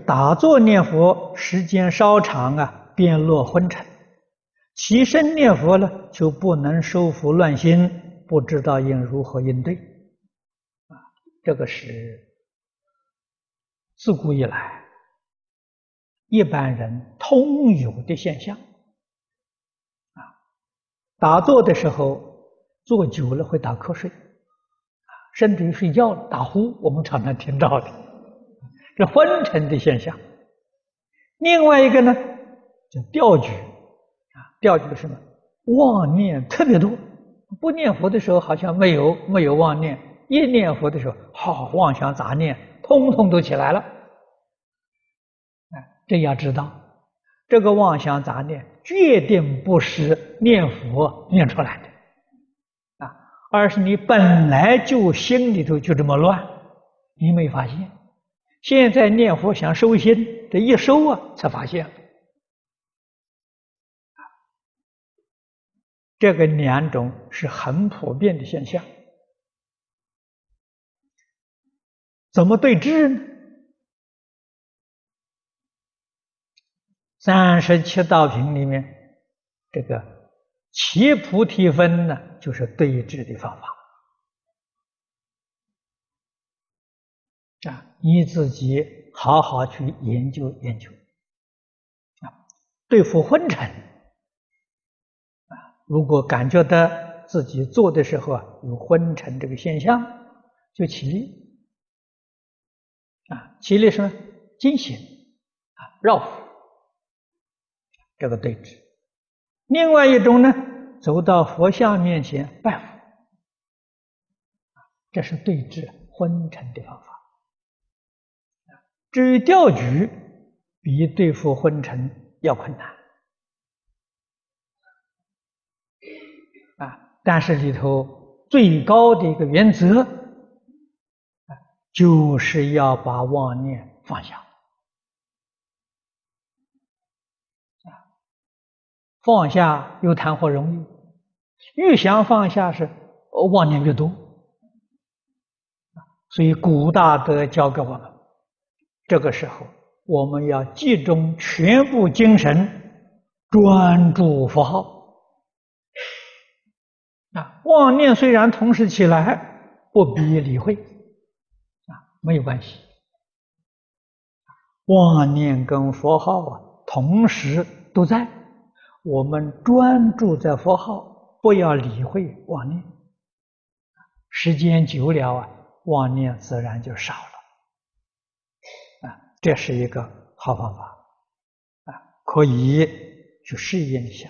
打坐念佛时间稍长啊，便落昏沉；起身念佛呢，就不能收服乱心，不知道应如何应对。啊，这个是自古以来一般人通有的现象。啊，打坐的时候坐久了会打瞌睡。啊甚至于睡觉，打呼，我们常常听到的，这昏沉的现象。另外一个呢，叫掉举，啊，掉举是什么？妄念特别多，不念佛的时候好像没有没有妄念，一念佛的时候，好妄想杂念，通通都起来了。啊，这要知道，这个妄想杂念决定不是念佛念出来的啊。而是你本来就心里头就这么乱，你没发现？现在念佛想收心，这一收啊，才发现。这个两种是很普遍的现象，怎么对治呢？三十七道品里面，这个。七菩提分呢，就是对治的方法啊！你自己好好去研究研究啊！对付昏沉啊，如果感觉到自己做的时候啊有昏沉这个现象，就起立啊！起立什么？经行啊，绕伏这个对治。另外一种呢，走到佛像面前拜佛，这是对治昏沉的方法。至于调局，比对付昏沉要困难啊！但是里头最高的一个原则，就是要把妄念放下。放下又谈何容易？越想放下是妄念越多，所以古大德教给我们，这个时候我们要集中全部精神，专注佛号。啊，妄念虽然同时起来，不必理会，啊，没有关系。妄念跟佛号啊，同时都在。我们专注在佛号，不要理会妄念。时间久了啊，妄念自然就少了。这是一个好方法，啊，可以去试验一下。